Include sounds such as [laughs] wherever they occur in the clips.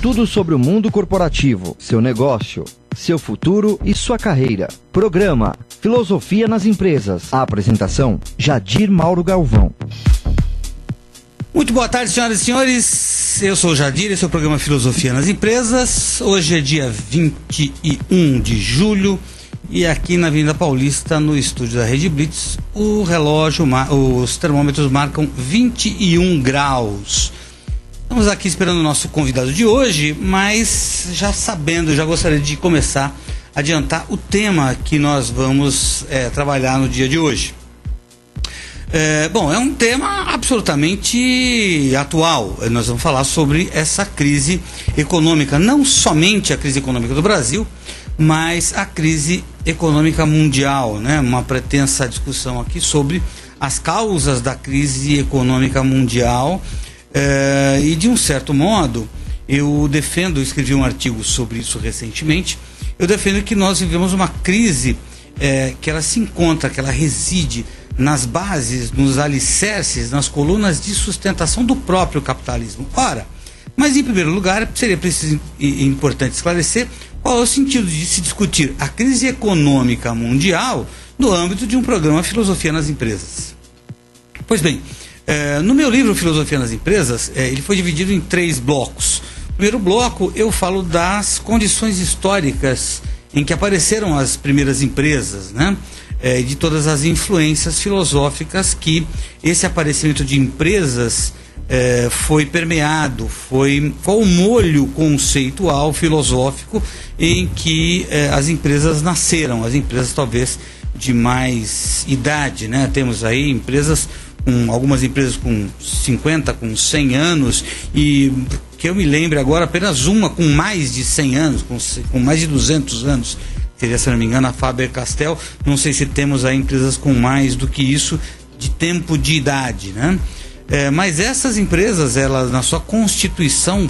Tudo sobre o mundo corporativo, seu negócio, seu futuro e sua carreira. Programa Filosofia nas Empresas. A apresentação: Jadir Mauro Galvão. Muito boa tarde, senhoras e senhores. Eu sou o Jadir, esse é o programa Filosofia nas Empresas. Hoje é dia 21 de julho e aqui na Avenida Paulista, no estúdio da Rede Blitz, o relógio, os termômetros marcam 21 graus. Estamos aqui esperando o nosso convidado de hoje, mas já sabendo, já gostaria de começar a adiantar o tema que nós vamos é, trabalhar no dia de hoje. É, bom, é um tema absolutamente atual. Nós vamos falar sobre essa crise econômica, não somente a crise econômica do Brasil, mas a crise econômica mundial, né? Uma pretensa discussão aqui sobre as causas da crise econômica mundial é, e de um certo modo, eu defendo, escrevi um artigo sobre isso recentemente, eu defendo que nós vivemos uma crise é, que ela se encontra, que ela reside nas bases, nos alicerces, nas colunas de sustentação do próprio capitalismo. Ora, mas em primeiro lugar, seria preciso e importante esclarecer qual é o sentido de se discutir a crise econômica mundial no âmbito de um programa Filosofia nas Empresas. Pois bem, é, no meu livro Filosofia nas Empresas, é, ele foi dividido em três blocos. Primeiro bloco, eu falo das condições históricas em que apareceram as primeiras empresas, né? É, de todas as influências filosóficas que esse aparecimento de empresas é, foi permeado, foi qual o molho conceitual filosófico em que é, as empresas nasceram, as empresas talvez de mais idade, né? Temos aí empresas com algumas empresas com 50, com 100 anos e que eu me lembre agora apenas uma com mais de 100 anos, com, com mais de 200 anos. Seria, se não me engano, a Faber-Castell. Não sei se temos aí empresas com mais do que isso de tempo de idade, né? É, mas essas empresas, elas na sua constituição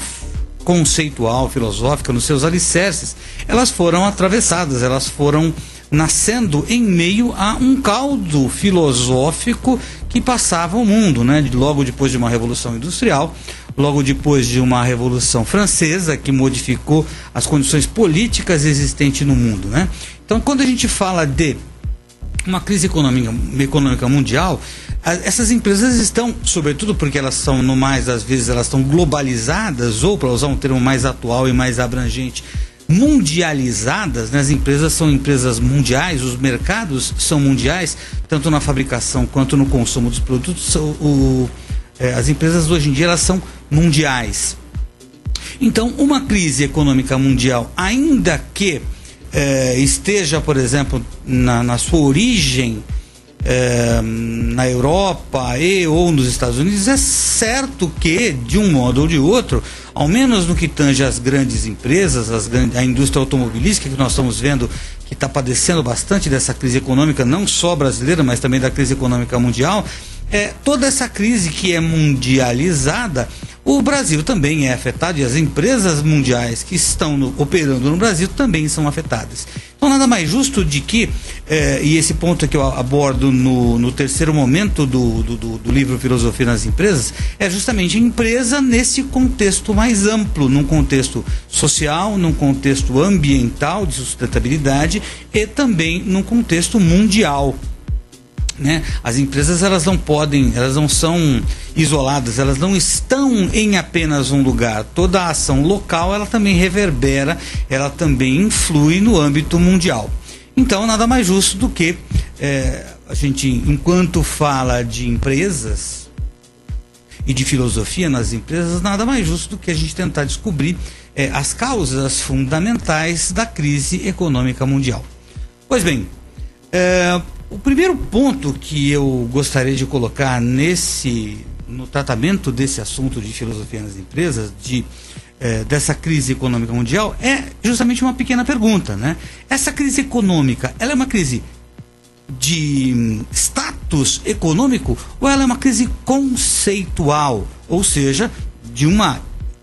conceitual, filosófica, nos seus alicerces, elas foram atravessadas, elas foram nascendo em meio a um caldo filosófico que passava o mundo, né? Logo depois de uma revolução industrial, logo depois de uma revolução francesa que modificou as condições políticas existentes no mundo, né? Então, quando a gente fala de uma crise econômica, econômica mundial, essas empresas estão, sobretudo porque elas são, no mais, às vezes, elas estão globalizadas, ou para usar um termo mais atual e mais abrangente, mundializadas, né? as empresas são empresas mundiais, os mercados são mundiais, tanto na fabricação quanto no consumo dos produtos. O, o, é, as empresas hoje em dia elas são mundiais. Então, uma crise econômica mundial, ainda que é, esteja, por exemplo, na, na sua origem é, na Europa e ou nos Estados Unidos, é certo que, de um modo ou de outro, ao menos no que tange as grandes empresas, as grandes, a indústria automobilística que nós estamos vendo que está padecendo bastante dessa crise econômica, não só brasileira, mas também da crise econômica mundial, é, toda essa crise que é mundializada, o Brasil também é afetado e as empresas mundiais que estão no, operando no Brasil também são afetadas. Então, nada mais justo de que, eh, e esse ponto que eu abordo no, no terceiro momento do, do, do, livro Filosofia nas Empresas, é justamente a empresa nesse contexto mais amplo, num contexto social, num contexto ambiental de sustentabilidade e também num contexto mundial. Né? As empresas elas não podem, elas não são isoladas, elas não estão em apenas um lugar. Toda a ação local ela também reverbera, ela também influi no âmbito mundial. Então nada mais justo do que é, a gente, enquanto fala de empresas e de filosofia nas empresas, nada mais justo do que a gente tentar descobrir é, as causas fundamentais da crise econômica mundial. Pois bem, é, o primeiro ponto que eu gostaria de colocar nesse no tratamento desse assunto de filosofia nas empresas, de eh, dessa crise econômica mundial, é justamente uma pequena pergunta, né? Essa crise econômica, ela é uma crise de status econômico ou ela é uma crise conceitual, ou seja, de uma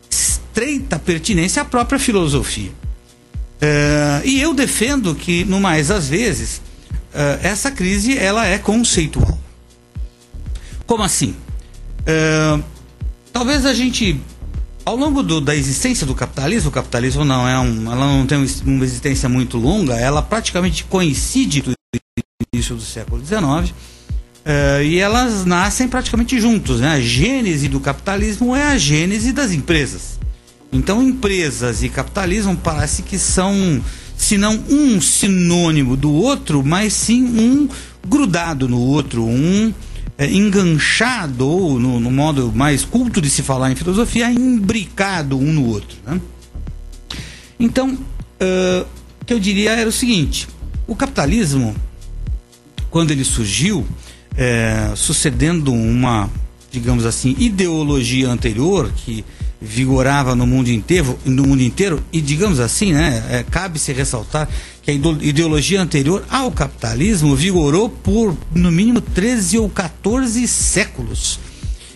estreita pertinência à própria filosofia? Eh, e eu defendo que, no mais às vezes, essa crise ela é conceitual. Como assim? Uh, talvez a gente ao longo do, da existência do capitalismo, o capitalismo não é um, ela não tem uma existência muito longa, ela praticamente coincide do início do século XIX uh, e elas nascem praticamente juntos. Né? A gênese do capitalismo é a gênese das empresas. Então, empresas e capitalismo parece que são, se não um sinônimo do outro, mas sim um grudado no outro, um é, enganchado, ou no, no, modo mais culto de se falar em filosofia, imbricado um no outro. Né? Então, uh, o que eu diria era o seguinte: o capitalismo, quando ele surgiu, é, sucedendo uma, digamos assim, ideologia anterior que vigorava no mundo inteiro, no mundo inteiro e digamos assim, né, é, cabe se ressaltar que a ideologia anterior ao capitalismo vigorou por no mínimo 13 ou 14 séculos.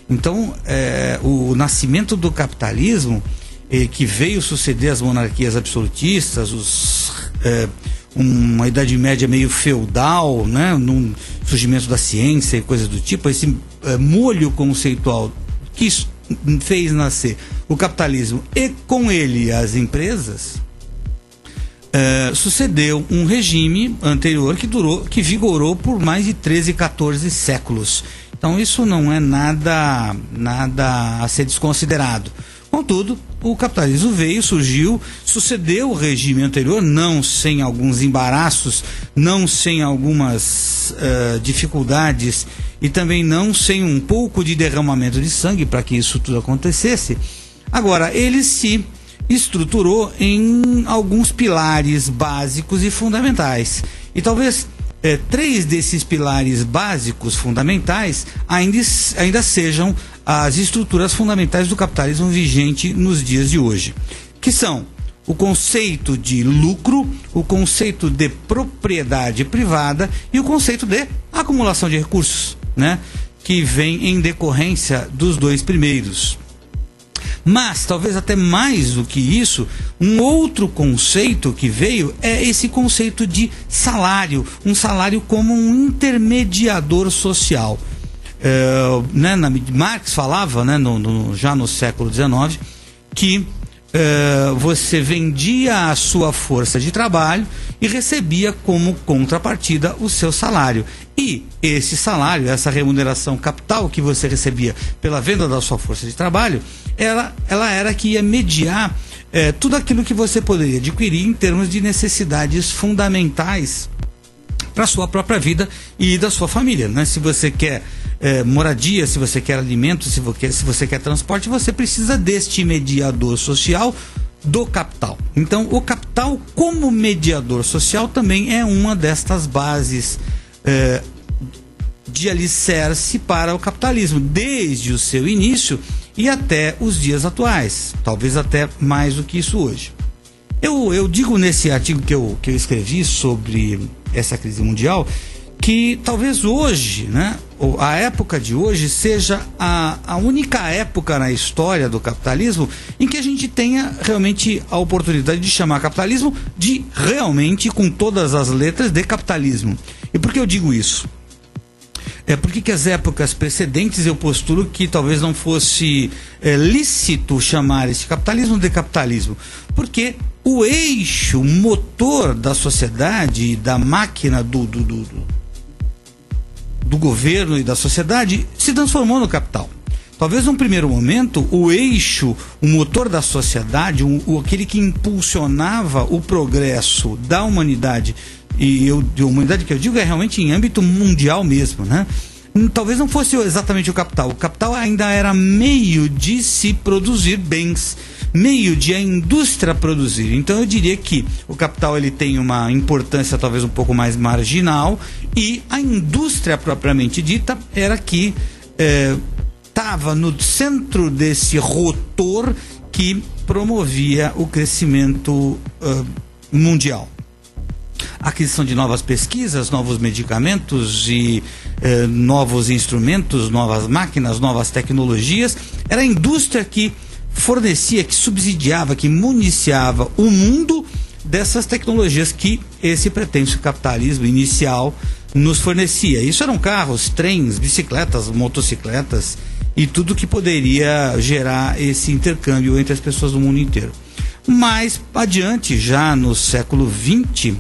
Então, é, o nascimento do capitalismo, é, que veio suceder as monarquias absolutistas, os, é, uma Idade Média meio feudal, né, num surgimento da ciência e coisas do tipo, esse é, molho conceitual que fez nascer o capitalismo e com ele as empresas, uh, sucedeu um regime anterior que durou, que vigorou por mais de 13, 14 séculos. Então isso não é nada, nada a ser desconsiderado. Contudo, o capitalismo veio, surgiu, sucedeu o regime anterior, não sem alguns embaraços, não sem algumas uh, dificuldades e também não sem um pouco de derramamento de sangue para que isso tudo acontecesse. Agora, ele se estruturou em alguns pilares básicos e fundamentais. E talvez é, três desses pilares básicos fundamentais ainda, ainda sejam as estruturas fundamentais do capitalismo vigente nos dias de hoje, que são o conceito de lucro, o conceito de propriedade privada e o conceito de acumulação de recursos, né? que vem em decorrência dos dois primeiros. Mas, talvez até mais do que isso, um outro conceito que veio é esse conceito de salário, um salário como um intermediador social. É, né, na, Marx falava, né, no, no, já no século XIX, que é, você vendia a sua força de trabalho e recebia como contrapartida o seu salário. E esse salário, essa remuneração capital que você recebia pela venda da sua força de trabalho, ela, ela era que ia mediar é, tudo aquilo que você poderia adquirir em termos de necessidades fundamentais para sua própria vida e da sua família. Né? Se você quer é, moradia, se você quer alimento, se você, se você quer transporte, você precisa deste mediador social do capital. Então, o capital, como mediador social, também é uma destas bases é, de alicerce para o capitalismo, desde o seu início e até os dias atuais, talvez até mais do que isso hoje. Eu, eu digo nesse artigo que eu, que eu escrevi sobre essa crise mundial que talvez hoje, né, a época de hoje seja a, a única época na história do capitalismo em que a gente tenha realmente a oportunidade de chamar capitalismo de realmente, com todas as letras, de capitalismo. E por que eu digo isso? É porque que as épocas precedentes eu posturo que talvez não fosse é, lícito chamar esse capitalismo de capitalismo, porque o eixo, motor da sociedade, da máquina do, do, do, do governo e da sociedade se transformou no capital. Talvez num primeiro momento o eixo, o motor da sociedade, o, aquele que impulsionava o progresso da humanidade e eu, de humanidade que eu digo é realmente em âmbito mundial mesmo, né? Hum, talvez não fosse exatamente o capital. O capital ainda era meio de se produzir bens, meio de a indústria produzir. Então eu diria que o capital ele tem uma importância talvez um pouco mais marginal e a indústria propriamente dita era que estava é, no centro desse rotor que promovia o crescimento uh, mundial aquisição de novas pesquisas, novos medicamentos e eh, novos instrumentos, novas máquinas, novas tecnologias. Era a indústria que fornecia, que subsidiava, que municiava o mundo dessas tecnologias que esse pretenso capitalismo inicial nos fornecia. Isso eram carros, trens, bicicletas, motocicletas e tudo que poderia gerar esse intercâmbio entre as pessoas do mundo inteiro. Mais adiante, já no século XX,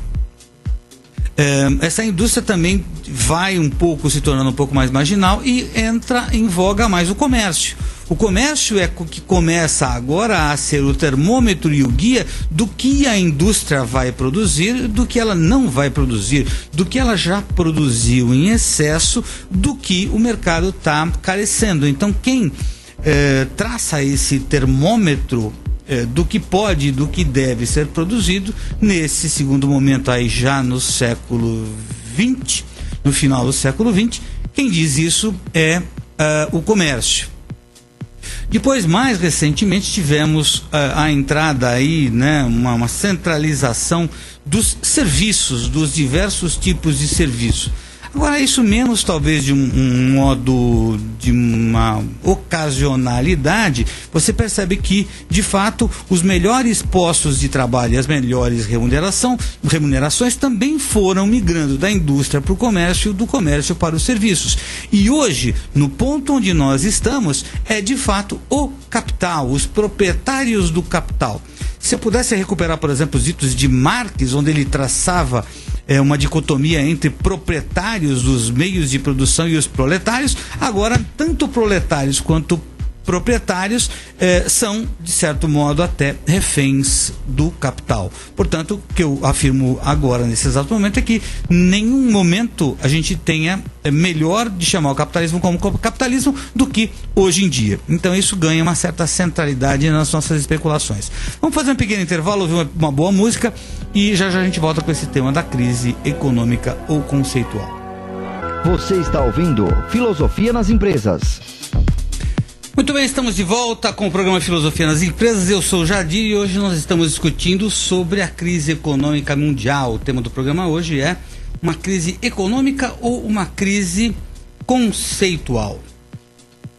essa indústria também vai um pouco se tornando um pouco mais marginal e entra em voga mais o comércio. O comércio é o que começa agora a ser o termômetro e o guia do que a indústria vai produzir, do que ela não vai produzir, do que ela já produziu em excesso, do que o mercado está carecendo. Então, quem é, traça esse termômetro é, do que pode, do que deve ser produzido nesse segundo momento aí já no século 20, no final do século 20. Quem diz isso é uh, o comércio. Depois, mais recentemente, tivemos uh, a entrada aí, né, uma, uma centralização dos serviços, dos diversos tipos de serviço. Agora, isso menos talvez de um, um, modo de uma ocasionalidade, você percebe que, de fato, os melhores postos de trabalho e as melhores remuneração, remunerações também foram migrando da indústria para o comércio, do comércio para os serviços. E hoje, no ponto onde nós estamos, é de fato o capital, os proprietários do capital. Se pudesse recuperar, por exemplo, os ditos de Marx, onde ele traçava é, uma dicotomia entre proprietários dos meios de produção e os proletários. Agora, tanto proletários quanto proprietários eh, são, de certo modo, até reféns do capital. Portanto, o que eu afirmo agora, nesse exato momento, é que nenhum momento a gente tenha é melhor de chamar o capitalismo como capitalismo do que hoje em dia. Então, isso ganha uma certa centralidade nas nossas especulações. Vamos fazer um pequeno intervalo, ouvir uma, uma boa música e já já a gente volta com esse tema da crise econômica ou conceitual. Você está ouvindo Filosofia nas Empresas. Muito bem, estamos de volta com o programa Filosofia nas Empresas. Eu sou o Jadir e hoje nós estamos discutindo sobre a crise econômica mundial. O tema do programa hoje é uma crise econômica ou uma crise conceitual.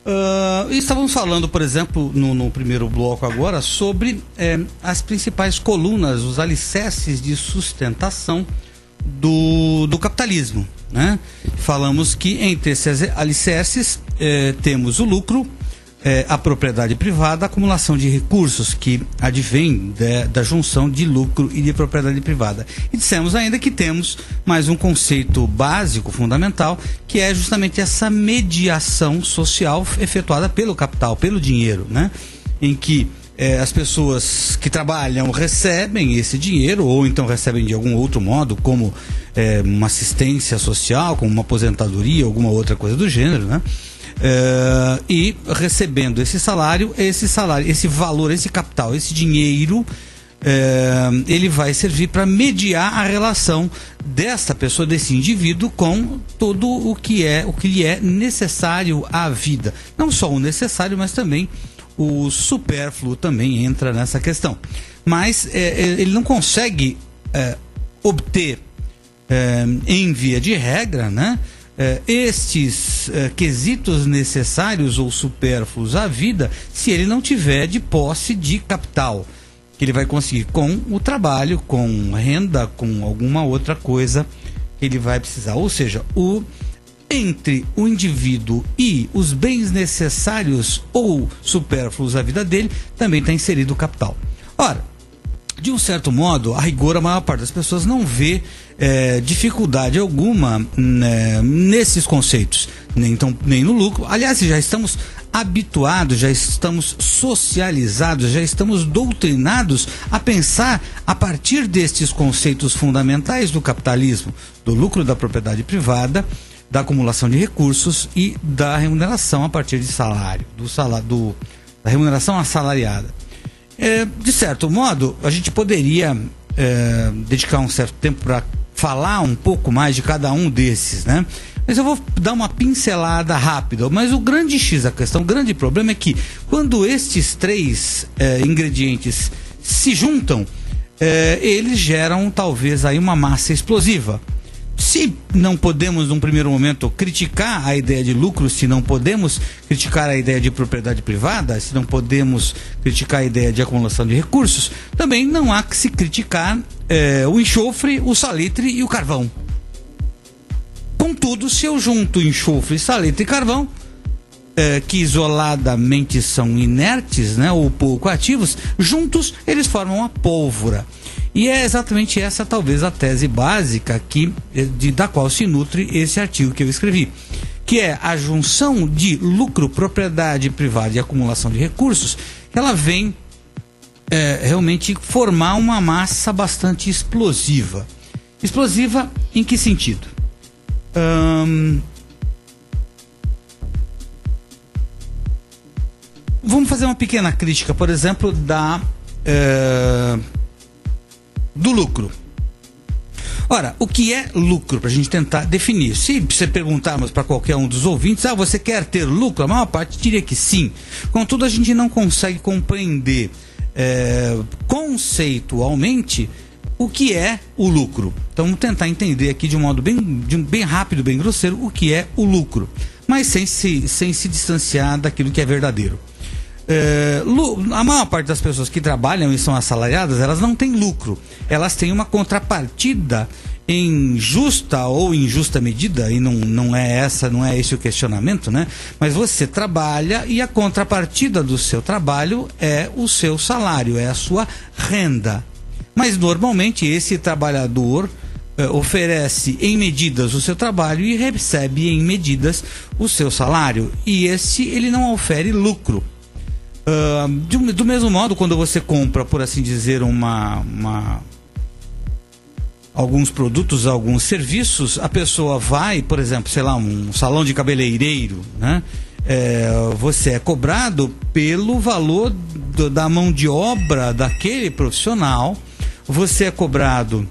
Uh, estávamos falando, por exemplo, no, no primeiro bloco agora, sobre eh, as principais colunas, os alicerces de sustentação do, do capitalismo. Né? Falamos que entre esses alicerces eh, temos o lucro, é, a propriedade privada, a acumulação de recursos que advém de, da junção de lucro e de propriedade privada. E dissemos ainda que temos mais um conceito básico, fundamental, que é justamente essa mediação social efetuada pelo capital, pelo dinheiro, né? em que é, as pessoas que trabalham recebem esse dinheiro, ou então recebem de algum outro modo, como é, uma assistência social, como uma aposentadoria, alguma outra coisa do gênero, né? Uh, e recebendo esse salário, esse salário, esse valor, esse capital, esse dinheiro, uh, ele vai servir para mediar a relação dessa pessoa, desse indivíduo, com todo o que é, o que lhe é necessário à vida. Não só o necessário, mas também o supérfluo também entra nessa questão. Mas é, ele não consegue obter em via de regra, né? Eh, estes eh, quesitos necessários ou supérfluos à vida se ele não tiver de posse de capital que ele vai conseguir com o trabalho, com renda, com alguma outra coisa que ele vai precisar. Ou seja, o entre o indivíduo e os bens necessários ou supérfluos à vida dele também está inserido o capital. Ora, de um certo modo, a rigor, a maior parte das pessoas não vê é, dificuldade alguma né, nesses conceitos, nem, então, nem no lucro. Aliás, já estamos habituados, já estamos socializados, já estamos doutrinados a pensar a partir destes conceitos fundamentais do capitalismo, do lucro da propriedade privada, da acumulação de recursos e da remuneração a partir de salário, do salário, da remuneração assalariada. É, de certo modo, a gente poderia é, dedicar um certo tempo para falar um pouco mais de cada um desses, né? Mas eu vou dar uma pincelada rápida. Mas o grande X da questão, o grande problema é que quando estes três é, ingredientes se juntam, é, eles geram talvez aí uma massa explosiva. Se não podemos, num primeiro momento, criticar a ideia de lucro, se não podemos criticar a ideia de propriedade privada, se não podemos criticar a ideia de acumulação de recursos, também não há que se criticar é, o enxofre, o salitre e o carvão. Contudo, se eu junto enxofre, salitre e carvão, é, que isoladamente são inertes, né, ou pouco ativos, juntos eles formam a pólvora. E é exatamente essa, talvez, a tese básica que, eh, de, da qual se nutre esse artigo que eu escrevi. Que é a junção de lucro, propriedade privada e acumulação de recursos, ela vem é, realmente formar uma massa bastante explosiva. Explosiva em que sentido? Hum, vamos fazer uma pequena crítica, por exemplo, da. É, do lucro. Ora, o que é lucro? Para a gente tentar definir. Se você perguntarmos para qualquer um dos ouvintes, ah, você quer ter lucro? A maior parte diria que sim. Contudo, a gente não consegue compreender é, conceitualmente o que é o lucro. Então, vamos tentar entender aqui de um modo bem, um, bem rápido, bem grosseiro, o que é o lucro, mas sem se, sem se distanciar daquilo que é verdadeiro. É, a maior parte das pessoas que trabalham e são assalariadas, elas não têm lucro. Elas têm uma contrapartida em justa ou injusta medida, e não, não é essa, não é esse o questionamento, né? Mas você trabalha e a contrapartida do seu trabalho é o seu salário, é a sua renda. Mas normalmente esse trabalhador eh, oferece em medidas o seu trabalho e recebe em medidas o seu salário. E esse ele não ofere lucro. De, do mesmo modo, quando você compra, por assim dizer, uma, uma, alguns produtos, alguns serviços, a pessoa vai, por exemplo, sei lá, um salão de cabeleireiro, né? É, você é cobrado pelo valor do, da mão de obra daquele profissional, você é cobrado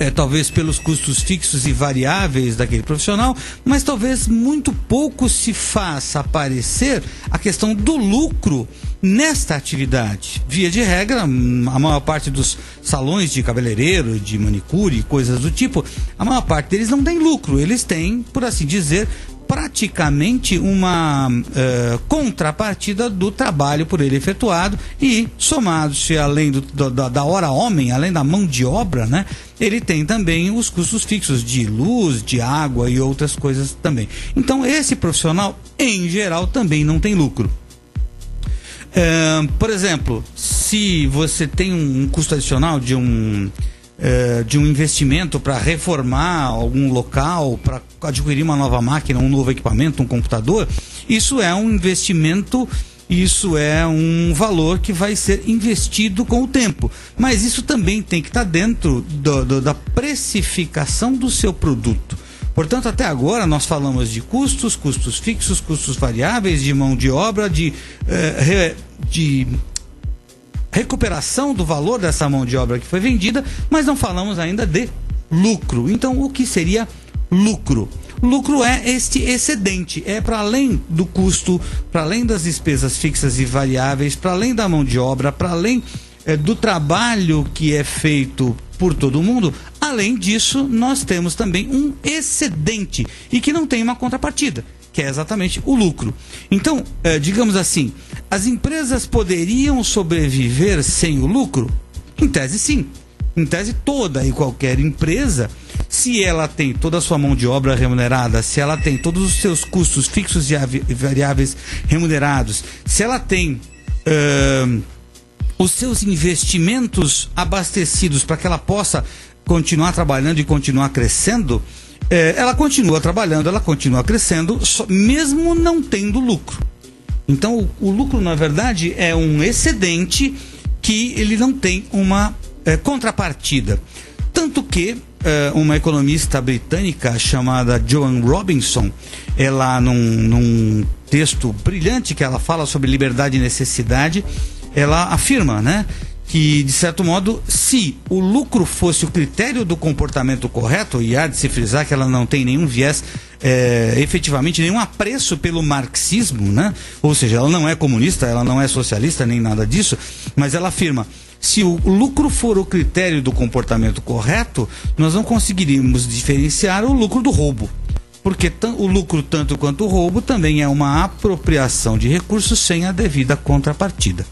é, talvez pelos custos fixos e variáveis daquele profissional, mas talvez muito pouco se faça aparecer a questão do lucro nesta atividade. Via de regra, a maior parte dos salões de cabeleireiro, de manicure, coisas do tipo, a maior parte deles não tem lucro, eles têm, por assim dizer, praticamente uma uh, contrapartida do trabalho por ele efetuado e somado-se além do, da hora homem, além da mão de obra, né? Ele tem também os custos fixos de luz, de água e outras coisas também. Então esse profissional, em geral, também não tem lucro. Uh, por exemplo, se você tem um custo adicional de um eh, de um investimento para reformar algum local, para adquirir uma nova máquina, um novo equipamento, um computador, isso é um investimento isso é um valor que vai ser investido com o tempo. Mas isso também tem que estar tá dentro do, do, da precificação do seu produto. Portanto, até agora nós falamos de custos, custos fixos, custos variáveis, de mão de obra, de, eh, de recuperação do valor dessa mão de obra que foi vendida, mas não falamos ainda de lucro. Então, o que seria lucro? Lucro é este excedente, é para além do custo, para além das despesas fixas e variáveis, para além da mão de obra, para além é, do trabalho que é feito por todo mundo. Além disso, nós temos também um excedente e que não tem uma contrapartida que é exatamente o lucro. Então, é, digamos assim, as empresas poderiam sobreviver sem o lucro? Em tese, sim. Em tese, toda e qualquer empresa, se ela tem toda a sua mão de obra remunerada, se ela tem todos os seus custos fixos e variáveis remunerados, se ela tem. Uh, os seus investimentos abastecidos para que ela possa continuar trabalhando e continuar crescendo, é, ela continua trabalhando, ela continua crescendo, só, mesmo não tendo lucro. Então, o, o, lucro, na verdade, é um excedente que ele não tem uma é, contrapartida. Tanto que é, uma economista britânica chamada Joan Robinson, ela, num, num texto brilhante que ela fala sobre liberdade e necessidade, ela afirma, né? Que, de certo modo, se o lucro fosse o critério do comportamento correto, e há de se frisar que ela não tem nenhum viés, é, efetivamente, nenhum apreço pelo marxismo, né? ou seja, ela não é comunista, ela não é socialista, nem nada disso, mas ela afirma. Se o lucro for o critério do comportamento correto, nós não conseguiríamos diferenciar o lucro do roubo porque o lucro tanto quanto o roubo também é uma apropriação de recursos sem a devida contrapartida.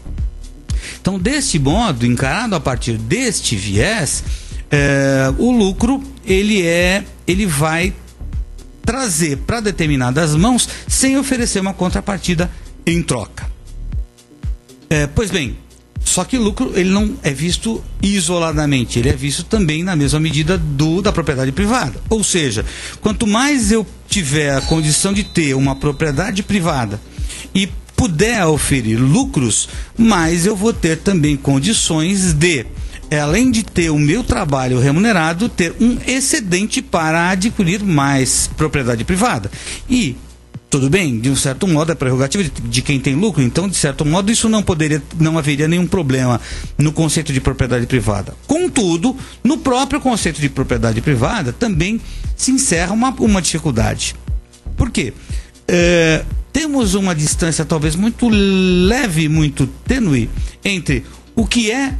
Então, deste modo, encarado a partir deste viés, é, o lucro ele é, ele vai trazer para determinadas mãos sem oferecer uma contrapartida em troca. É, pois bem, só que o lucro ele não é visto isoladamente, ele é visto também na mesma medida do da propriedade privada. Ou seja, quanto mais eu tiver a condição de ter uma propriedade privada e puder oferir lucros, mais eu vou ter também condições de além de ter o meu trabalho remunerado, ter um excedente para adquirir mais propriedade privada. E tudo bem, de um certo modo é prerrogativa de, de, quem tem lucro, então de certo modo isso não poderia, não haveria nenhum problema no conceito de propriedade privada. Contudo, no próprio conceito de propriedade privada também se encerra uma, uma dificuldade. Por quê? É, temos uma distância talvez muito leve, muito tênue entre o que é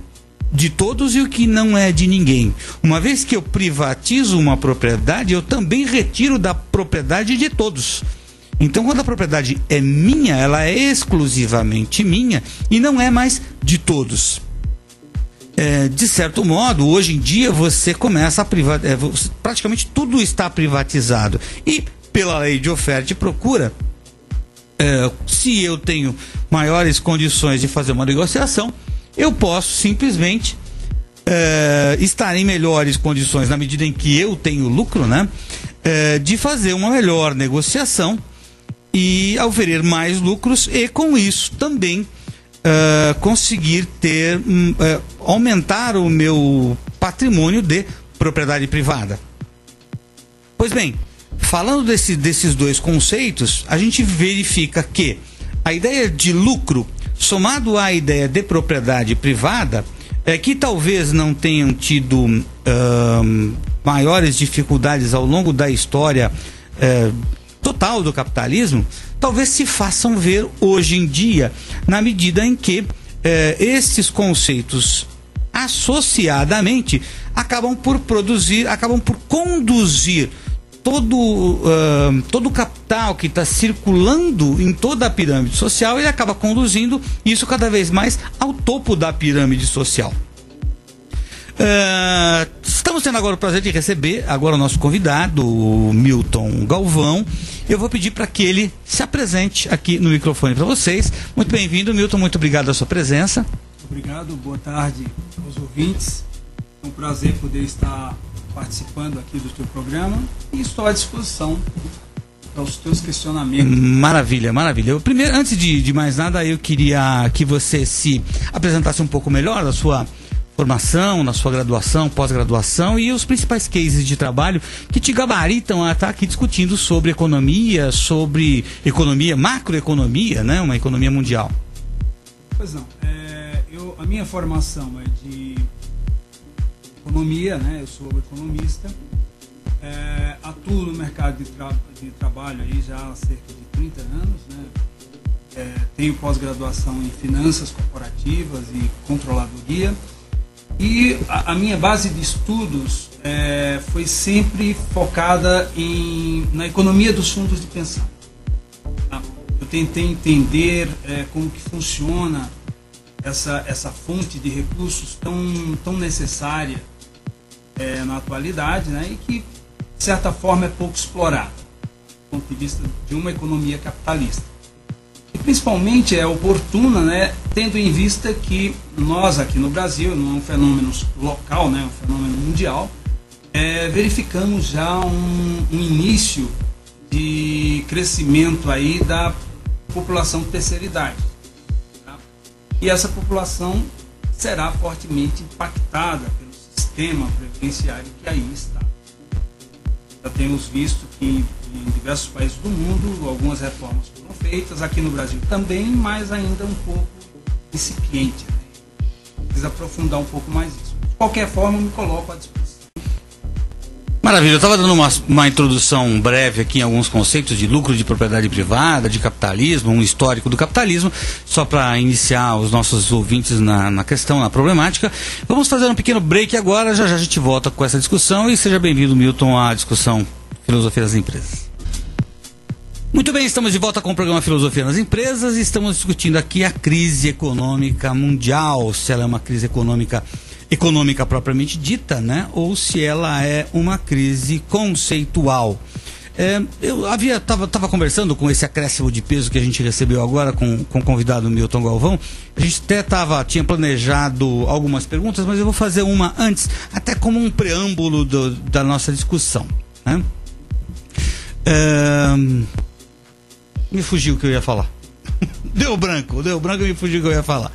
de todos e o que não é de ninguém. Uma vez que eu privatizo uma propriedade, eu também retiro da propriedade de todos. Então, quando a propriedade é minha, ela é exclusivamente minha e não é mais de todos. É, de certo modo, hoje em dia você começa a privatizar, é, praticamente tudo está privatizado. E pela lei de oferta e procura, é, se eu tenho maiores condições de fazer uma negociação, eu posso simplesmente é, estar em melhores condições na medida em que eu tenho lucro, né? É, de fazer uma melhor negociação e oferir mais lucros e com isso também conseguir ter uh, aumentar o meu patrimônio de propriedade privada. Pois bem, falando desse, desses dois conceitos, a gente verifica que a ideia de lucro somado à ideia de propriedade privada é que talvez não tenham tido uh, maiores dificuldades ao longo da história total do capitalismo, talvez se façam ver hoje em dia, na medida em que eh, esses conceitos associadamente acabam por produzir, acabam por conduzir todo, uh, todo o capital que está circulando em toda a pirâmide social, ele acaba conduzindo isso cada vez mais ao topo da pirâmide social. Uh, estamos tendo agora o prazer de receber agora o nosso convidado, o Milton Galvão. Eu vou pedir para que ele se apresente aqui no microfone para vocês. Muito bem-vindo, Milton. Muito obrigado pela sua presença. Obrigado. Boa tarde aos ouvintes. É um prazer poder estar participando aqui do teu programa e estou à disposição para os teus questionamentos. Maravilha, maravilha. Eu, primeiro, antes de, de mais nada, eu queria que você se apresentasse um pouco melhor da sua formação, na sua graduação, pós-graduação e os principais cases de trabalho que te gabaritam a estar aqui discutindo sobre economia, sobre economia, macroeconomia, né? Uma economia mundial. Pois não. É, eu, a minha formação é de economia, né? Eu sou economista. É, atuo no mercado de, tra de, trabalho aí já há cerca de 30 anos, né? É, tenho pós-graduação em finanças corporativas e controladoria e a, a minha base de estudos é, foi sempre focada em, na economia dos fundos de pensão. Tá? Eu tentei entender é, como que funciona essa, essa fonte de recursos tão, tão necessária é, na atualidade né, e que, de certa forma, é pouco explorada do ponto de vista de uma economia capitalista. E principalmente é oportuna, né, tendo em vista que nós aqui no Brasil, não é um fenômeno local, né, é um fenômeno mundial, é, verificamos já um, um, início de crescimento aí da população de terceira idade. Tá? E essa população será fortemente impactada sistema previdenciário que aí está. Já temos visto que em diversos países do mundo algumas reformas foram feitas, aqui no Brasil também, mas ainda um pouco incipiente. Né? Precisa aprofundar um pouco mais isso. De qualquer forma, me coloco à disposição. Maravilha, eu estava dando uma, uma introdução breve aqui em alguns conceitos de lucro de propriedade privada, de capitalismo, um histórico do capitalismo, só para iniciar os nossos ouvintes na, na questão, na problemática. Vamos fazer um pequeno break agora, já já a gente volta com essa discussão e seja bem-vindo, Milton, à discussão Filosofia das Empresas. Muito bem, estamos de volta com o programa Filosofia nas Empresas e estamos discutindo aqui a crise econômica mundial, se ela é uma crise econômica econômica propriamente dita, né, ou se ela é uma crise conceitual. É, eu havia tava, tava conversando com esse acréscimo de peso que a gente recebeu agora com, com o convidado Milton Galvão. A gente até tava, tinha planejado algumas perguntas, mas eu vou fazer uma antes, até como um preâmbulo do, da nossa discussão. Né? É, me fugiu o que eu ia falar. [laughs] deu branco, deu branco e me fugiu o que eu ia falar.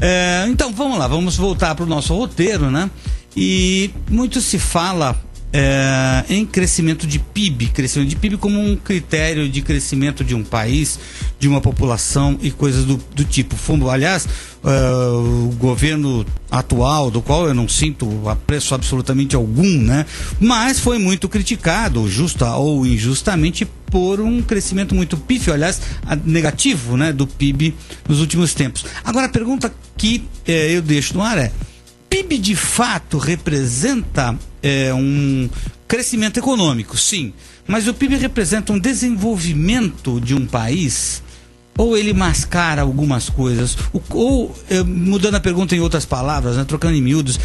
É, então vamos lá, vamos voltar para o nosso roteiro, né? E muito se fala é, em crescimento de PIB, crescimento de PIB como um critério de crescimento de um país, de uma população e coisas do, do tipo. Fundo, aliás, é, o governo atual, do qual eu não sinto apreço absolutamente algum, né? Mas foi muito criticado, justa ou injustamente, por um crescimento muito pífio, aliás, negativo, né, do PIB nos últimos tempos. Agora a pergunta que é, eu deixo no ar é PIB de fato representa é, um crescimento econômico, sim, mas o PIB representa um desenvolvimento de um país? Ou ele mascara algumas coisas? Ou, é, mudando a pergunta em outras palavras, né, trocando em miúdos,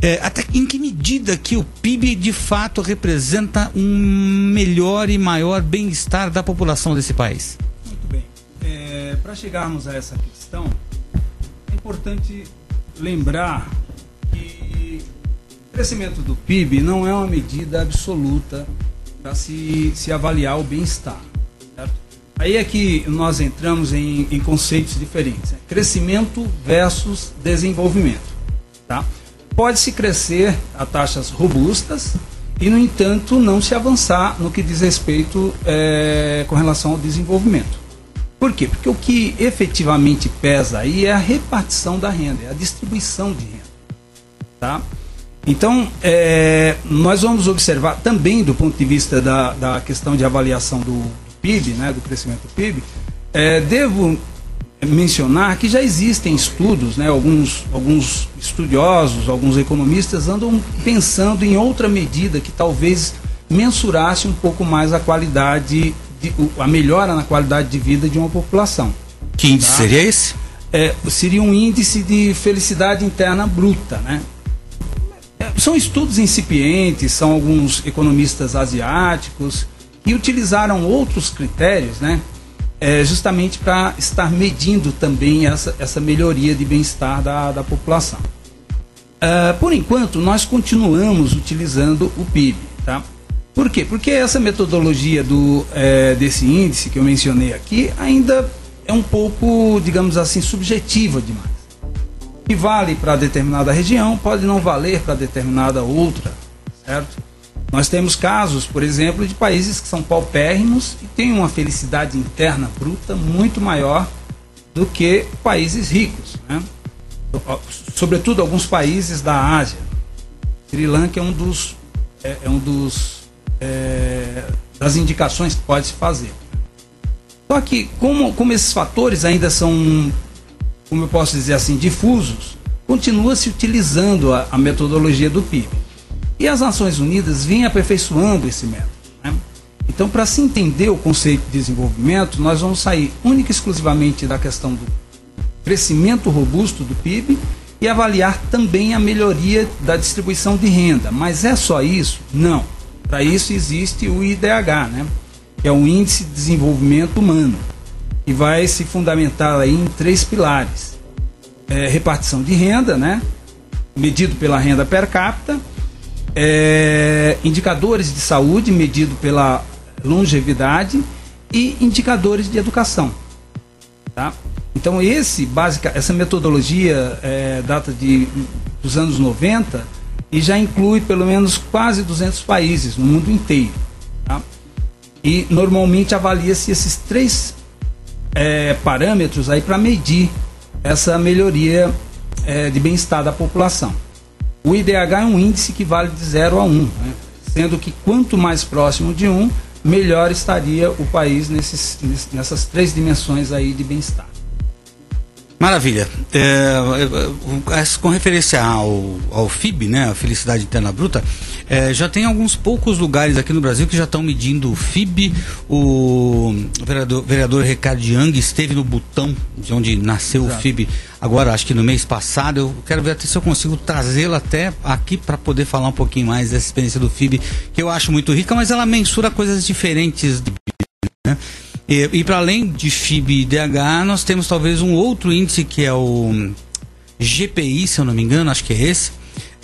é, até em que medida que o PIB de fato representa um melhor e maior bem-estar da população desse país? Muito bem. É, Para chegarmos a essa questão, é importante lembrar crescimento do PIB não é uma medida absoluta para se, se avaliar o bem-estar. Aí é que nós entramos em, em conceitos diferentes: né? crescimento versus desenvolvimento. Tá? Pode-se crescer a taxas robustas e, no entanto, não se avançar no que diz respeito é, com relação ao desenvolvimento. Por quê? Porque o que efetivamente pesa aí é a repartição da renda, é a distribuição de renda. Tá? Então, é, nós vamos observar também do ponto de vista da, da questão de avaliação do, do PIB, né, do crescimento do PIB, é, devo mencionar que já existem estudos, né, alguns, alguns estudiosos, alguns economistas andam pensando em outra medida que talvez mensurasse um pouco mais a qualidade, de, a melhora na qualidade de vida de uma população. Que índice tá? seria esse? É, seria um índice de felicidade interna bruta, né? São estudos incipientes, são alguns economistas asiáticos que utilizaram outros critérios, né? É, justamente para estar medindo também essa, essa melhoria de bem-estar da, da população. Uh, por enquanto, nós continuamos utilizando o PIB. Tá? Por quê? Porque essa metodologia do, é, desse índice que eu mencionei aqui ainda é um pouco, digamos assim, subjetiva demais que vale para determinada região pode não valer para determinada outra, certo? Nós temos casos, por exemplo, de países que são paupérrimos e têm uma felicidade interna bruta muito maior do que países ricos, né? sobretudo alguns países da Ásia. Sri Lanka é um dos, é, é um dos é, das indicações que pode se fazer. Só que como, como esses fatores ainda são como eu posso dizer assim, difusos, continua se utilizando a, a metodologia do PIB. E as Nações Unidas vêm aperfeiçoando esse método. Né? Então, para se entender o conceito de desenvolvimento, nós vamos sair única e exclusivamente da questão do crescimento robusto do PIB e avaliar também a melhoria da distribuição de renda. Mas é só isso? Não. Para isso existe o IDH, né? que é o Índice de Desenvolvimento Humano e vai se fundamentar aí em três pilares: é, repartição de renda, né? medido pela renda per capita, é, indicadores de saúde, medido pela longevidade e indicadores de educação. Tá? Então esse básica, essa metodologia é, data de, dos anos 90 e já inclui pelo menos quase 200 países no mundo inteiro. Tá? E normalmente avalia-se esses três é, parâmetros aí para medir essa melhoria é, de bem-estar da população. O IDH é um índice que vale de 0 a 1, né? sendo que quanto mais próximo de 1, melhor estaria o país nesses, nessas três dimensões aí de bem-estar. Maravilha. É, é, é, com referência ao, ao FIB, né, a Felicidade Interna Bruta, é, já tem alguns poucos lugares aqui no Brasil que já estão medindo o FIB. O vereador, vereador Ricardo Young esteve no Butão, de onde nasceu Exato. o FIB, agora acho que no mês passado. Eu quero ver até se eu consigo trazê-lo até aqui para poder falar um pouquinho mais dessa experiência do FIB, que eu acho muito rica, mas ela mensura coisas diferentes. Né? E, e para além de FIB DH, nós temos talvez um outro índice que é o GPI, se eu não me engano, acho que é esse,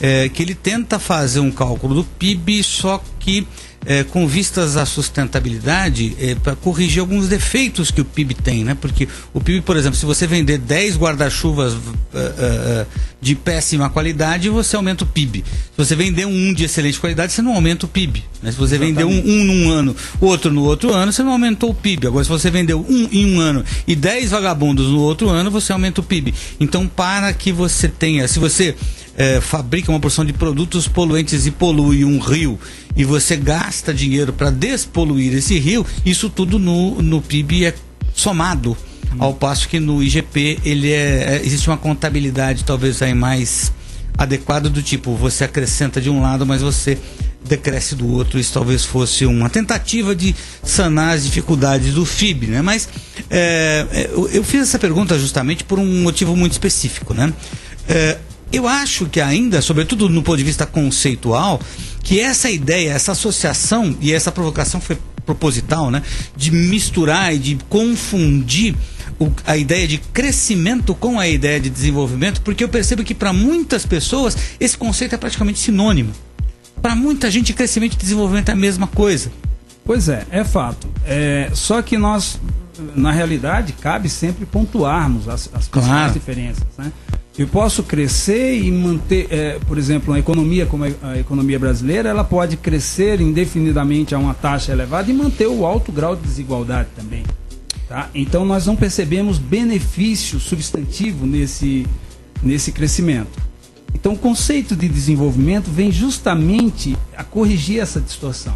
é, que ele tenta fazer um cálculo do PIB, só que é, com vistas à sustentabilidade, é, para corrigir alguns defeitos que o PIB tem, né? Porque o PIB, por exemplo, se você vender 10 guarda-chuvas uh, uh, de péssima qualidade, você aumenta o PIB. Se você vender um de excelente qualidade, você não aumenta o PIB. Né? Se você vender um, um num ano, outro no outro ano, você não aumentou o PIB. Agora, se você vendeu um em um ano e 10 vagabundos no outro ano, você aumenta o PIB. Então, para que você tenha, se você é, fabrica uma porção de produtos poluentes e polui um rio e você gasta dinheiro para despoluir esse rio, isso tudo no, no PIB é somado. Ao passo que no IGP ele é, é, existe uma contabilidade talvez aí mais adequada do tipo você acrescenta de um lado, mas você decresce do outro. Isso talvez fosse uma tentativa de sanar as dificuldades do FIB, né? Mas é, é eu, eu, fiz essa pergunta justamente por um motivo muito específico, né? É, eu acho que ainda, sobretudo no ponto de vista conceitual, que essa ideia, essa associação e essa provocação foi proposital, né, de misturar e de confundir o, a ideia de crescimento com a ideia de desenvolvimento, porque eu percebo que para muitas pessoas esse conceito é praticamente sinônimo. Para muita gente, crescimento e desenvolvimento é a mesma coisa. Pois é, é fato. É, só que nós, na realidade, cabe sempre pontuarmos as, as claro. diferenças. Né? Eu posso crescer e manter, é, por exemplo, uma economia como a economia brasileira, ela pode crescer indefinidamente a uma taxa elevada e manter o alto grau de desigualdade também. Tá? Então nós não percebemos benefício substantivo nesse, nesse crescimento. Então o conceito de desenvolvimento vem justamente a corrigir essa distorção.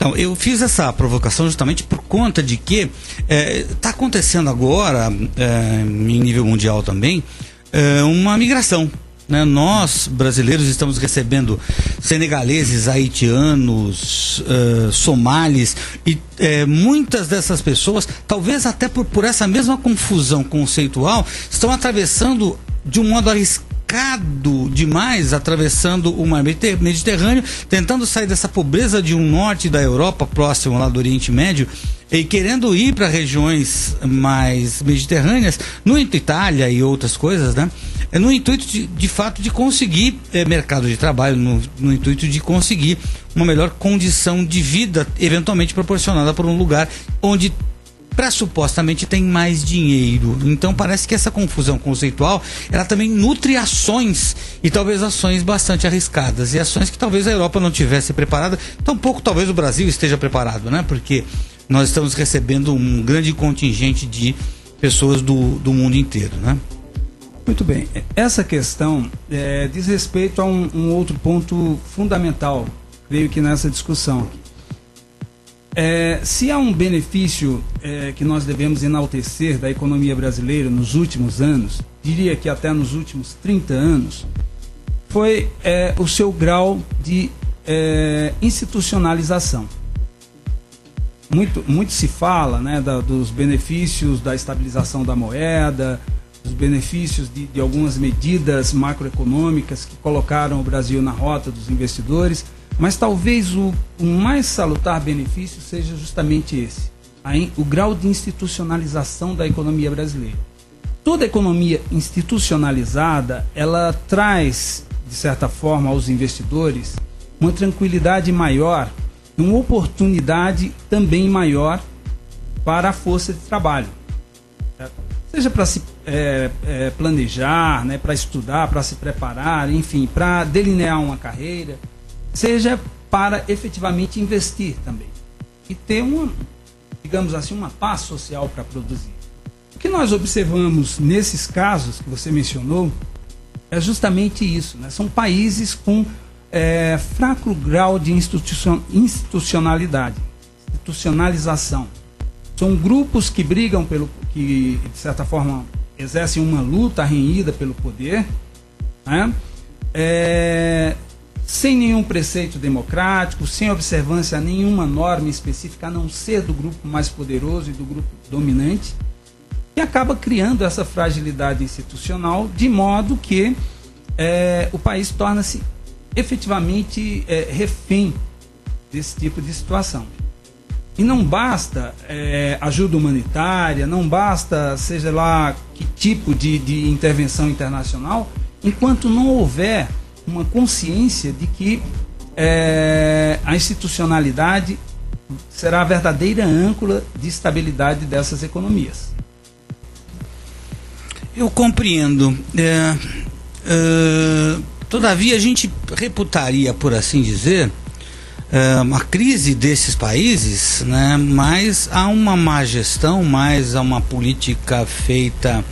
Então, eu fiz essa provocação justamente por conta de que está é, tá acontecendo agora, é, em nível mundial também, é, uma migração. Né? Nós, brasileiros, estamos recebendo senegaleses, haitianos, uh, somalis, e é, muitas dessas pessoas, talvez até por, por essa mesma confusão conceitual, estão atravessando de um modo arriscado demais atravessando o mar Mediterrâneo, tentando sair dessa pobreza de um norte da Europa, próximo lá do Oriente Médio, e querendo ir para regiões mais mediterrâneas, no Itália e outras coisas, né? É no intuito de, de fato de conseguir é, mercado de trabalho, no, no intuito de conseguir uma melhor condição de vida, eventualmente proporcionada por um lugar onde pressupostamente tem mais dinheiro. Então parece que essa confusão conceitual, ela também nutre ações e talvez ações bastante arriscadas e ações que talvez a Europa não tivesse preparada, tampouco talvez o Brasil esteja preparado, né? Porque nós estamos recebendo um grande contingente de pessoas do, do mundo inteiro, né? Muito bem. Essa questão é, diz respeito a um, um outro ponto fundamental, creio que nessa discussão. É, se há um benefício é, que nós devemos enaltecer da economia brasileira nos últimos anos, diria que até nos últimos 30 anos, foi é, o seu grau de é, institucionalização. Muito, muito se fala né, da, dos benefícios da estabilização da moeda, dos benefícios de, de algumas medidas macroeconômicas que colocaram o Brasil na rota dos investidores mas talvez o, o mais salutar benefício seja justamente esse: a, o grau de institucionalização da economia brasileira. Toda economia institucionalizada, ela traz, de certa forma, aos investidores uma tranquilidade maior, uma oportunidade também maior para a força de trabalho. Seja para se é, é, planejar, né, para estudar, para se preparar, enfim, para delinear uma carreira seja para efetivamente investir também e ter uma, digamos assim, uma paz social para produzir. O que nós observamos nesses casos que você mencionou é justamente isso. Né? São países com é, fraco grau de institucionalidade, institucionalização. São grupos que brigam pelo que, de certa forma, exercem uma luta renhida pelo poder, né? é, sem nenhum preceito democrático, sem observância a nenhuma norma específica, a não ser do grupo mais poderoso e do grupo dominante, e acaba criando essa fragilidade institucional, de modo que é, o país torna-se efetivamente é, refém desse tipo de situação. E não basta é, ajuda humanitária, não basta, seja lá que tipo de, de intervenção internacional, enquanto não houver uma consciência de que é, a institucionalidade será a verdadeira âncora de estabilidade dessas economias. Eu compreendo. É, é, todavia, a gente reputaria, por assim dizer, é, a crise desses países, né, mais a uma má gestão, mais a uma política feita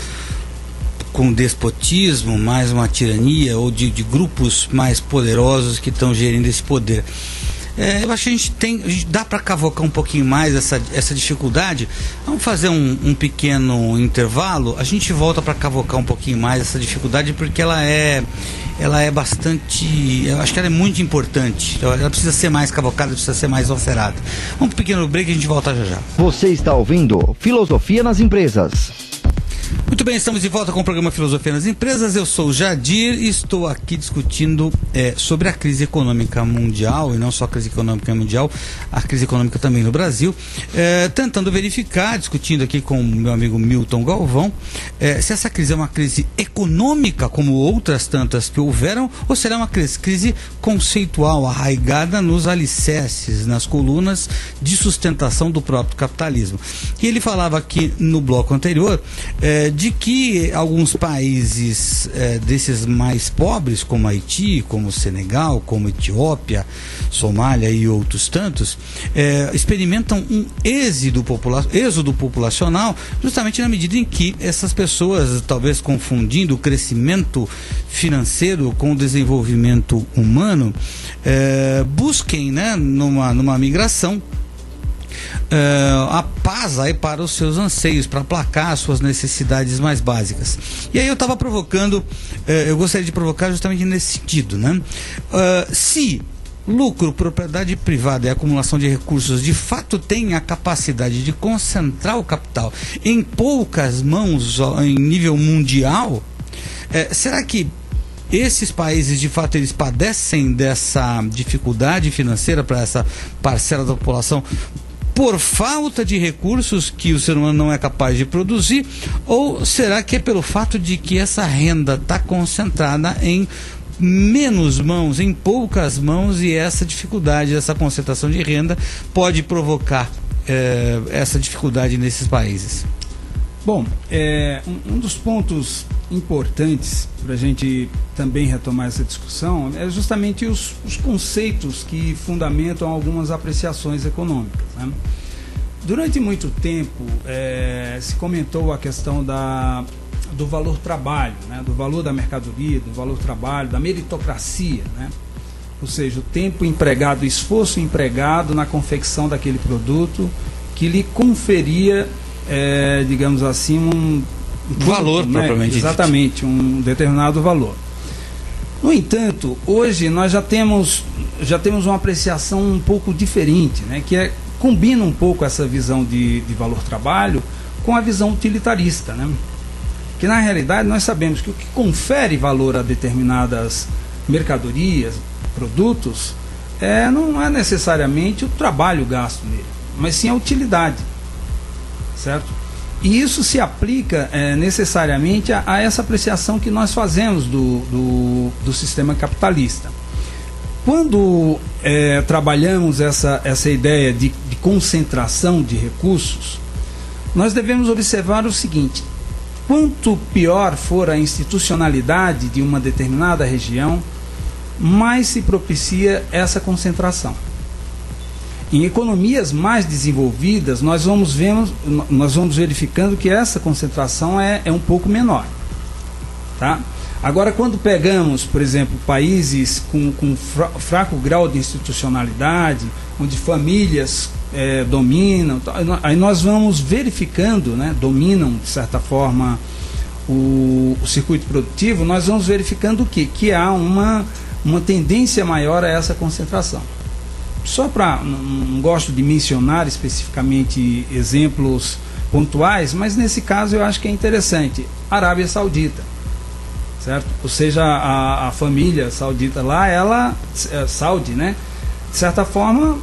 com despotismo, mais uma tirania ou de, de grupos mais poderosos que estão gerindo esse poder. É, eu acho que a gente tem, a gente dá para cavocar um pouquinho mais essa, essa dificuldade. Vamos fazer um, um pequeno intervalo. A gente volta para cavocar um pouquinho mais essa dificuldade porque ela é, ela é bastante, eu acho que ela é muito importante. Ela precisa ser mais cavocada, precisa ser mais oferada. Um pequeno break e a gente volta já já. Você está ouvindo Filosofia nas Empresas. Muito bem, estamos de volta com o programa Filosofia nas Empresas. Eu sou o Jadir e estou aqui discutindo é, sobre a crise econômica mundial, e não só a crise econômica mundial, a crise econômica também no Brasil, é, tentando verificar, discutindo aqui com o meu amigo Milton Galvão, é, se essa crise é uma crise econômica, como outras tantas que houveram, ou será uma crise, crise conceitual, arraigada nos alicerces, nas colunas de sustentação do próprio capitalismo. E ele falava aqui no bloco anterior. É, é, de que alguns países é, desses mais pobres, como Haiti, como Senegal, como Etiópia, Somália e outros tantos, é, experimentam um êxodo, popula êxodo populacional, justamente na medida em que essas pessoas, talvez confundindo o crescimento financeiro com o desenvolvimento humano, é, busquem né, numa, numa migração uh, a paz aí para os seus anseios, para aplacar as suas necessidades mais básicas. E aí eu estava provocando, uh, eu gostaria de provocar justamente nesse sentido, né? Uh, se lucro, propriedade privada e acumulação de recursos de fato têm a capacidade de concentrar o capital em poucas mãos em nível mundial, será que esses países de fato eles padecem dessa dificuldade financeira para essa parcela da população por falta de recursos que o ser humano não é capaz de produzir? Ou será que é pelo fato de que essa renda está concentrada em menos mãos, em poucas mãos, e essa dificuldade, essa concentração de renda pode provocar eh, essa dificuldade nesses países? Bom, é, um, um dos pontos importantes para a gente também retomar essa discussão é justamente os, os conceitos que fundamentam algumas apreciações econômicas. Né? Durante muito tempo é, se comentou a questão da, do valor trabalho, né? do valor da mercadoria, do valor trabalho, da meritocracia, né? ou seja, o tempo empregado, o esforço empregado na confecção daquele produto que lhe conferia é, digamos assim, um valor né? propriamente exatamente um determinado valor. No entanto, hoje nós já temos já temos uma apreciação um pouco diferente, né? Que é combina um pouco essa visão de, de valor trabalho com a visão utilitarista, né? Que na realidade nós sabemos que o que confere valor a determinadas mercadorias, produtos, é, não é necessariamente o trabalho gasto nele, mas sim a utilidade certo? E isso se aplica é, necessariamente a, a, essa apreciação que nós fazemos do, do, do sistema capitalista. Quando é, trabalhamos essa, essa ideia de, de concentração de recursos, nós devemos observar o seguinte: quanto pior for a institucionalidade de uma determinada região, mais se propicia essa concentração. Em economias mais desenvolvidas, nós vamos, vendo, nós vamos verificando que essa concentração é, é um pouco menor. Tá? Agora, quando pegamos, por exemplo, países com, com fraco grau de institucionalidade, onde famílias é, dominam, aí nós vamos verificando, né, dominam, de certa forma, o, o circuito produtivo, nós vamos verificando o quê? Que há uma, uma tendência maior a essa concentração. Só para. Não, gosto de mencionar especificamente exemplos pontuais, mas nesse caso eu acho que é interessante. Arábia Saudita, certo? Ou seja, a, a família saudita lá, ela, é, Saudi, né? De certa forma,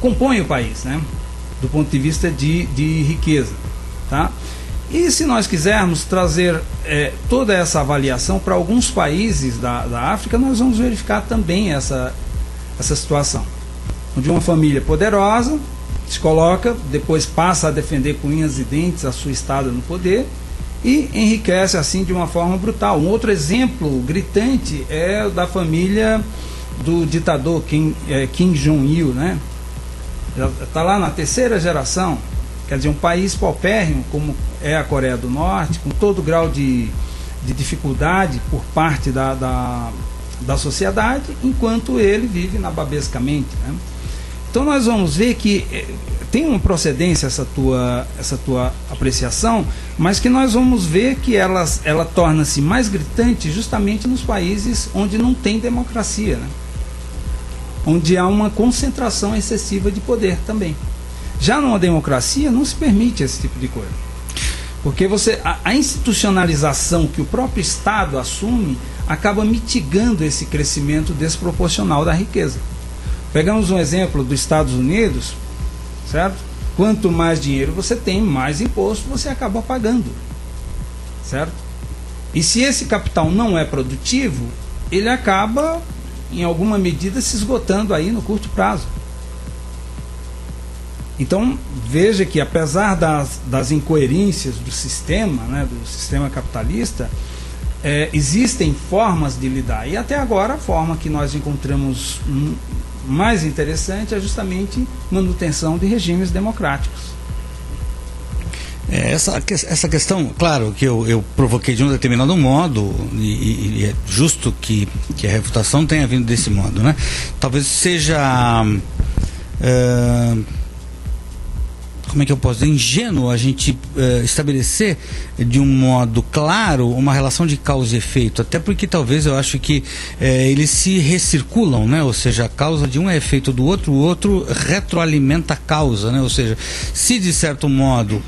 compõe o país, né? Do ponto de vista de, de riqueza, tá? E se nós quisermos trazer é, toda essa avaliação para alguns países da, da África, nós vamos verificar também essa, essa situação. Onde uma família poderosa se coloca, depois passa a defender com unhas e dentes a sua estada no poder e enriquece assim de uma forma brutal. Um outro exemplo gritante é o da família do ditador Kim, é, Kim Jong-il, né? Está lá na terceira geração, quer dizer, um país paupérrimo como é a Coreia do Norte, com todo grau de, de dificuldade por parte da, da, da sociedade, enquanto ele vive nababescamente. Né? Então nós vamos ver que eh, tem uma procedência essa tua, essa tua apreciação, mas que nós vamos ver que ela, ela torna-se mais gritante justamente nos países onde não tem democracia, né? onde há uma concentração excessiva de poder também. Já numa democracia não se permite esse tipo de coisa. Porque você a, a institucionalização que o próprio Estado assume acaba mitigando esse crescimento desproporcional da riqueza. Pegamos um exemplo dos Estados Unidos, certo? Quanto mais dinheiro você tem, mais imposto você acaba pagando, certo? E se esse capital não é produtivo, ele acaba, em alguma medida, se esgotando aí no curto prazo. Então, veja que apesar das, das incoerências do sistema, né, do sistema capitalista, é, existem formas de lidar. E até agora a forma que nós encontramos mais interessante é justamente manutenção de regimes democráticos. É, essa, essa questão, claro, que eu, eu provoquei de um determinado modo, e, e, é justo que, que a refutação tenha vindo desse modo, né? Talvez seja. Uh, como é que eu posso dizer, ingênuo a gente uh, estabelecer de um modo claro uma relação de causa e efeito, até porque talvez eu acho que uh, eles se recirculam, né? Ou seja, a causa de um é efeito do outro, o outro retroalimenta a causa, né? Ou seja, se de certo modo uh,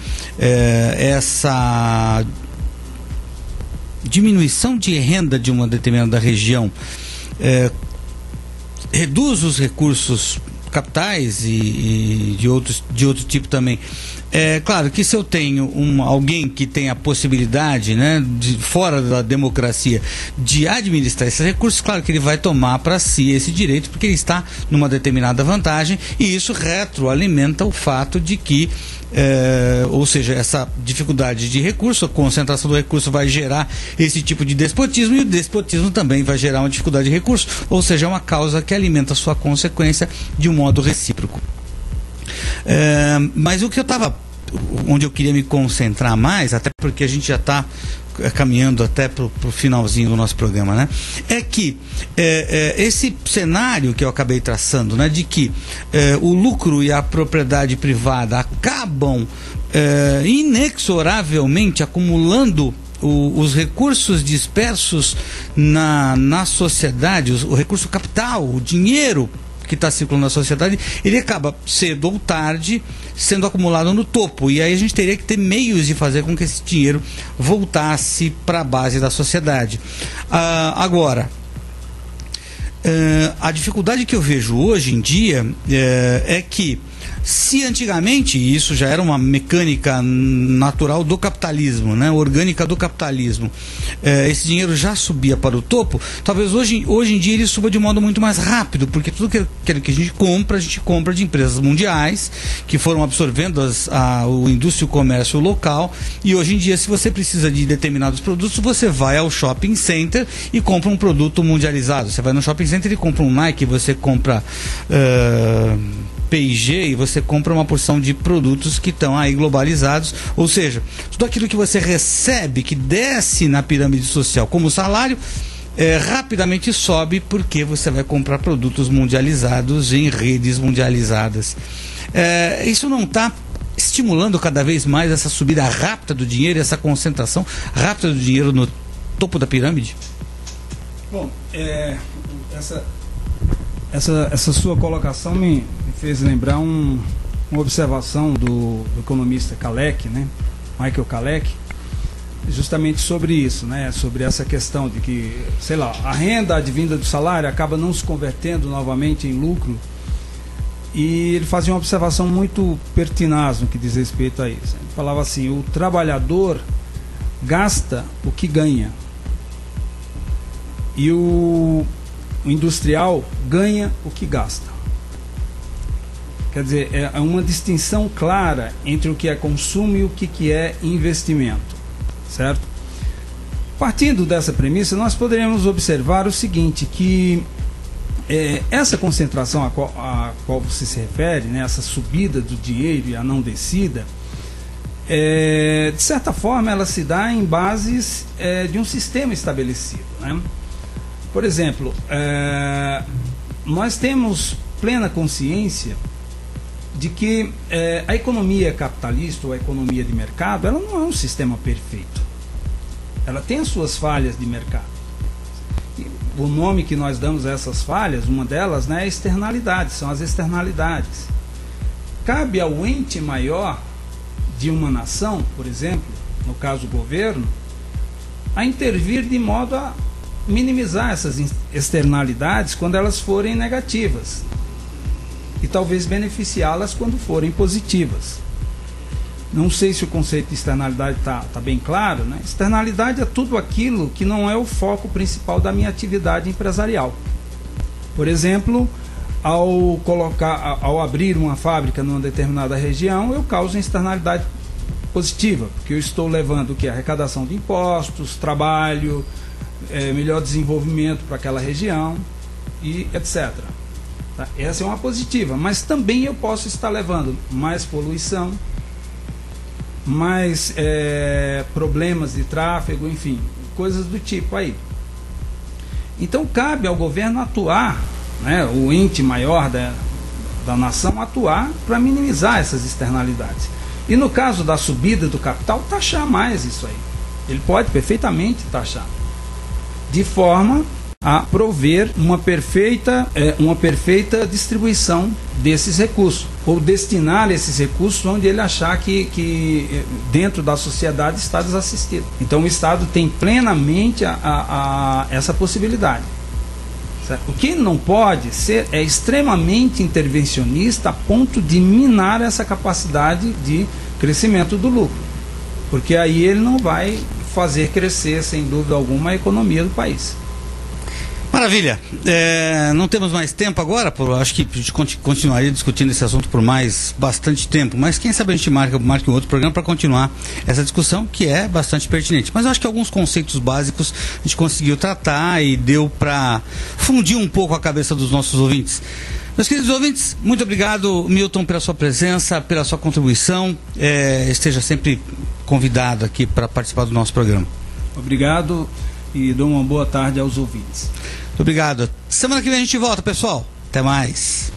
essa diminuição de renda de uma determinada região reduz os recursos capitais e, e, de, outros, de outro tipo também. É claro que se eu tenho um, alguém que tem a possibilidade, né, de, fora da democracia, de administrar esses recursos, claro que ele vai tomar para si esse direito, porque ele está numa determinada vantagem, e isso retroalimenta o fato de que é, ou seja, essa dificuldade de recurso, a concentração do recurso vai gerar esse tipo de despotismo e o despotismo também vai gerar uma dificuldade de recurso, ou seja, é uma causa que alimenta sua consequência de um modo recíproco. É, mas o que eu estava, onde eu queria me concentrar mais, até porque a gente já está caminhando até para o finalzinho do nosso programa, né? É que é, é, esse cenário que eu acabei traçando, né, de que é, o lucro e a propriedade privada acabam é, inexoravelmente acumulando o, os recursos dispersos na, na sociedade, o, o recurso capital, o dinheiro que está circulando na sociedade, ele acaba cedo ou tarde sendo acumulado no topo. E aí a gente teria que ter meios de fazer com que esse dinheiro voltasse para a base da sociedade. Ah, agora, ah, a dificuldade que eu vejo hoje em dia eh, é que se antigamente, isso já era uma mecânica natural do capitalismo, né, orgânica do capitalismo, é, esse dinheiro já subia para o topo, talvez hoje, hoje em dia ele suba de modo muito mais rápido, porque tudo que, que a gente compra, a gente compra de empresas mundiais que foram absorvendo as, a, o indústria e o comércio local. E hoje em dia, se você precisa de determinados produtos, você vai ao shopping center e compra um produto mundializado. Você vai no shopping center e compra um Nike, você compra. Uh, P&G e você compra uma porção de produtos que estão aí globalizados, ou seja, tudo aquilo que você recebe, que desce na pirâmide social como salário, é, rapidamente sobe porque você vai comprar produtos mundializados em redes mundializadas. É, isso não está estimulando cada vez mais essa subida rápida do dinheiro, essa concentração rápida do dinheiro no topo da pirâmide? Bom, é, essa, essa, essa sua colocação me, me fez lembrar um, uma observação do, do economista Kalec, né? Michael Kalec, justamente sobre isso, né? Sobre essa questão de que, sei lá, a renda advinda do salário acaba não se convertendo novamente em lucro. E ele fazia uma observação muito pertinaz no que diz respeito a isso. Ele falava assim: o trabalhador gasta o que ganha. E o, o industrial ganha o que gasta. Quer dizer, é uma distinção clara entre o que é consumo e o que, que é investimento certo? Partindo dessa premissa, nós poderíamos observar o seguinte, que é, essa concentração a qual, a qual, você se refere, né, essa subida do dinheiro e a não descida, é, de certa forma ela se dá em bases é, de um sistema estabelecido. Né? Por exemplo, é, nós temos plena consciência de que é, a economia capitalista ou a economia de mercado ela não é um sistema perfeito. Ela tem as suas falhas de mercado. E o nome que nós damos a essas falhas, uma delas né, é externalidades, são as externalidades. Cabe ao ente maior de uma nação, por exemplo, no caso o governo, a intervir de modo a minimizar essas externalidades quando elas forem negativas e talvez beneficiá-las quando forem positivas. Não sei se o conceito de externalidade está tá bem claro. Né? Externalidade é tudo aquilo que não é o foco principal da minha atividade empresarial. Por exemplo, ao colocar, ao abrir uma fábrica numa determinada região, eu causo externalidade positiva, porque eu estou levando o que arrecadação de impostos, trabalho, é, melhor desenvolvimento para aquela região e etc. Tá? Essa é uma positiva, mas também eu posso estar levando mais poluição, mais é, problemas de tráfego, enfim, coisas do tipo aí. Então cabe ao governo atuar, né, o ente maior da, da nação atuar para minimizar essas externalidades. E no caso da subida do capital, taxar mais isso aí. Ele pode perfeitamente taxar. De forma a prover uma perfeita, é, uma perfeita distribuição desses recursos, ou destinar esses recursos onde ele achar que, que é, dentro da sociedade está desassistido. Então o Estado tem plenamente a, a, a essa possibilidade. O que não pode ser é extremamente intervencionista a ponto de minar essa capacidade de crescimento do lucro. Porque aí ele não vai fazer crescer, sem dúvida alguma, a economia do país. Maravilha. É, não temos mais tempo agora, por, acho que a gente continuaria discutindo esse assunto por mais bastante tempo, mas quem sabe a gente marca, marca um outro programa para continuar essa discussão que é bastante pertinente. Mas eu acho que alguns conceitos básicos a gente conseguiu tratar e deu para fundir um pouco a cabeça dos nossos ouvintes. Meus queridos ouvintes, muito obrigado, Milton, pela sua presença, pela sua contribuição. É, esteja sempre convidado aqui para participar do nosso programa. Obrigado e dou uma boa tarde aos ouvintes. Muito obrigado. Semana que vem a gente volta, pessoal. Até mais.